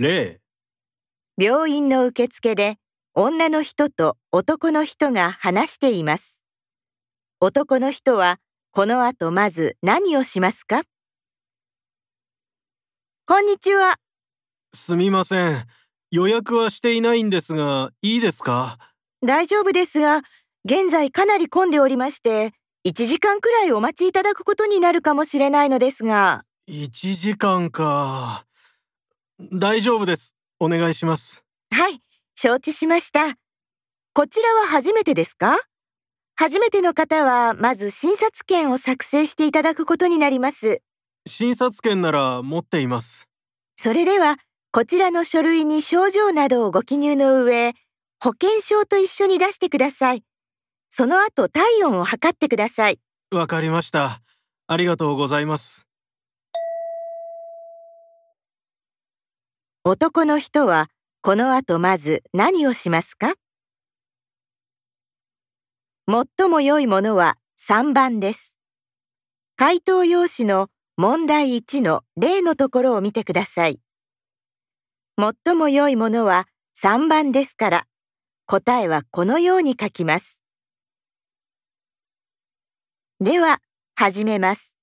例、病院の受付で女の人と男の人が話しています。男の人はこの後まず何をしますか？こんにちは。すみません。予約はしていないんですが、いいですか？大丈夫ですが、現在かなり混んでおりまして、1時間くらいお待ちいただくことになるかもしれないのですが、?1 時間か。大丈夫です。お願いします。はい、承知しました。こちらは初めてですか？初めての方は、まず診察券を作成していただくことになります。診察券なら持っています。それでは、こちらの書類に症状などをご記入の上、保険証と一緒に出してください。その後、体温を測ってください。わかりました。ありがとうございます。男の人は、この後まず何をしますか？最も良いものは3番です。回答用紙の問題1の例のところを見てください。最も良いものは3番ですから、答えはこのように書きます。では、始めます。